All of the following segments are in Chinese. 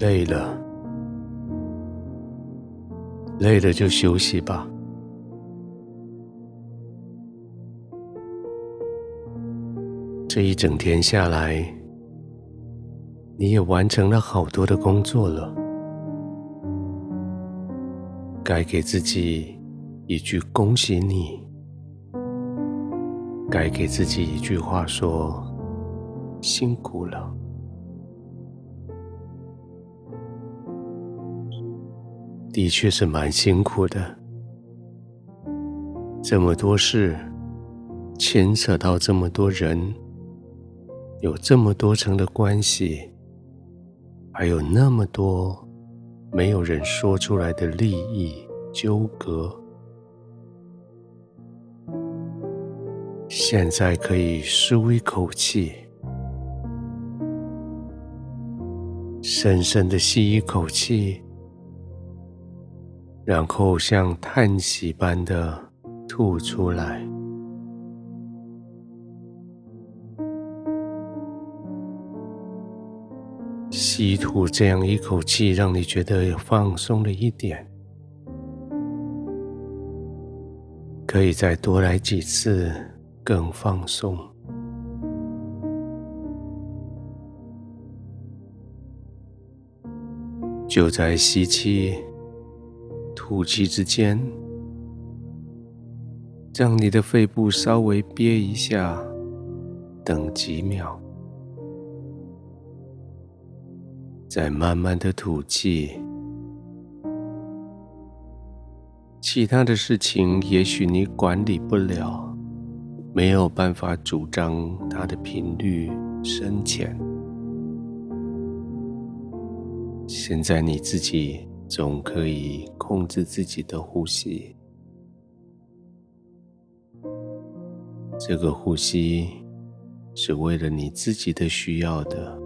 累了，累了就休息吧。这一整天下来，你也完成了好多的工作了。该给自己一句恭喜你，该给自己一句话说辛苦了。的确是蛮辛苦的，这么多事，牵扯到这么多人。有这么多层的关系，还有那么多没有人说出来的利益纠葛，现在可以舒一口气，深深的吸一口气，然后像叹息般的吐出来。吸吐这样一口气，让你觉得有放松了一点。可以再多来几次，更放松。就在吸气、吐气之间，让你的肺部稍微憋一下，等几秒。再慢慢的吐气，其他的事情也许你管理不了，没有办法主张它的频率深浅。现在你自己总可以控制自己的呼吸，这个呼吸是为了你自己的需要的。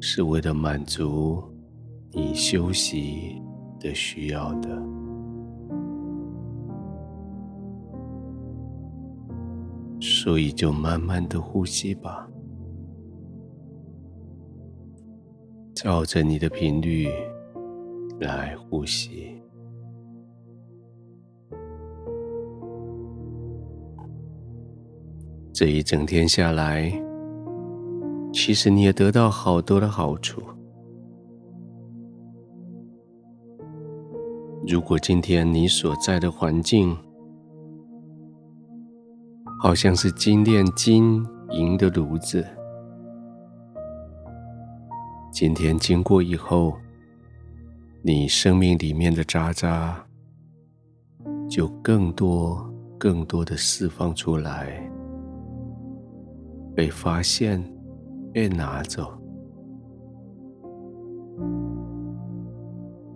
是为了满足你休息的需要的，所以就慢慢的呼吸吧，照着你的频率来呼吸。这一整天下来。其实你也得到好多的好处。如果今天你所在的环境好像是精炼金银的炉子，今天经过以后，你生命里面的渣渣就更多、更多的释放出来，被发现。被拿走，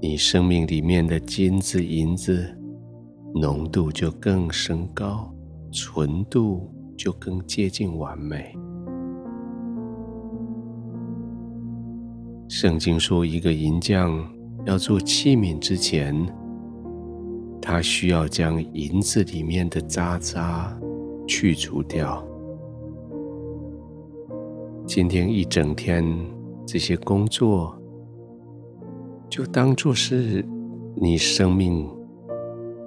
你生命里面的金子、银子浓度就更升高，纯度就更接近完美。圣经说，一个银匠要做器皿之前，他需要将银子里面的渣渣去除掉。今天一整天，这些工作就当作是你生命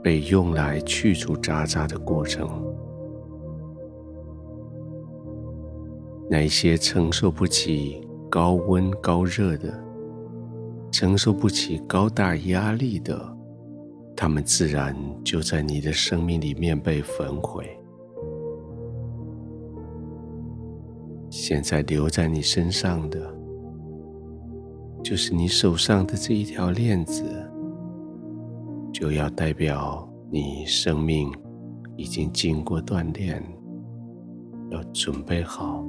被用来去除渣渣的过程。那些承受不起高温高热的，承受不起高大压力的，他们自然就在你的生命里面被焚毁。现在留在你身上的，就是你手上的这一条链子，就要代表你生命已经经过锻炼，要准备好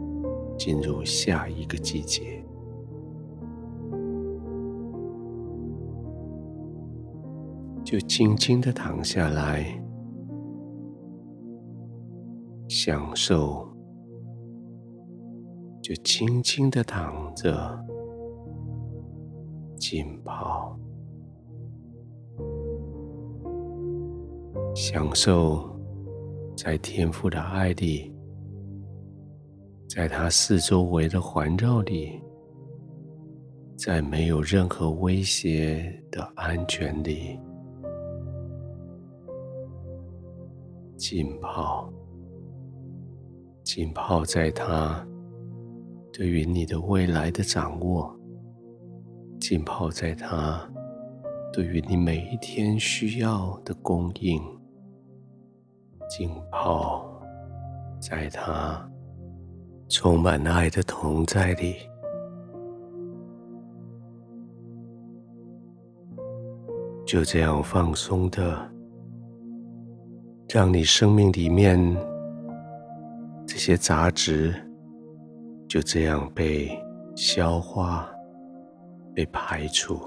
进入下一个季节。就轻轻的躺下来，享受。就轻轻的躺着，浸泡，享受在天父的爱里，在它四周围的环绕里，在没有任何威胁的安全里浸泡，浸泡在它对于你的未来的掌握，浸泡在它对于你每一天需要的供应，浸泡在它充满爱的同在里。就这样放松的，让你生命里面这些杂质就这样被消化、被排除，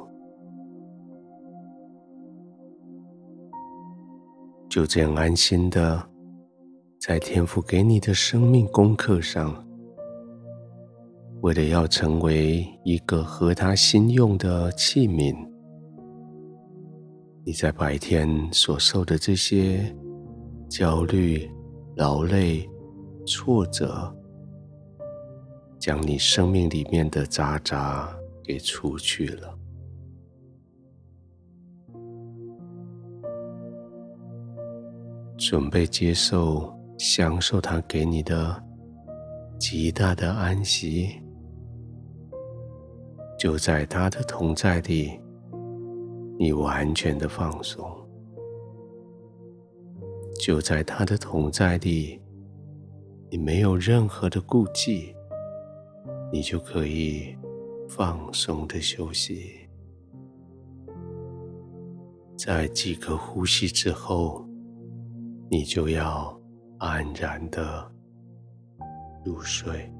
就这样安心的在天赋给你的生命功课上，为了要成为一个合他心用的器皿。你在白天所受的这些焦虑、劳累、挫折，将你生命里面的渣渣给除去了，准备接受、享受他给你的极大的安息，就在他的同在里。你完全的放松，就在他的同在里，你没有任何的顾忌，你就可以放松的休息。在几个呼吸之后，你就要安然的入睡。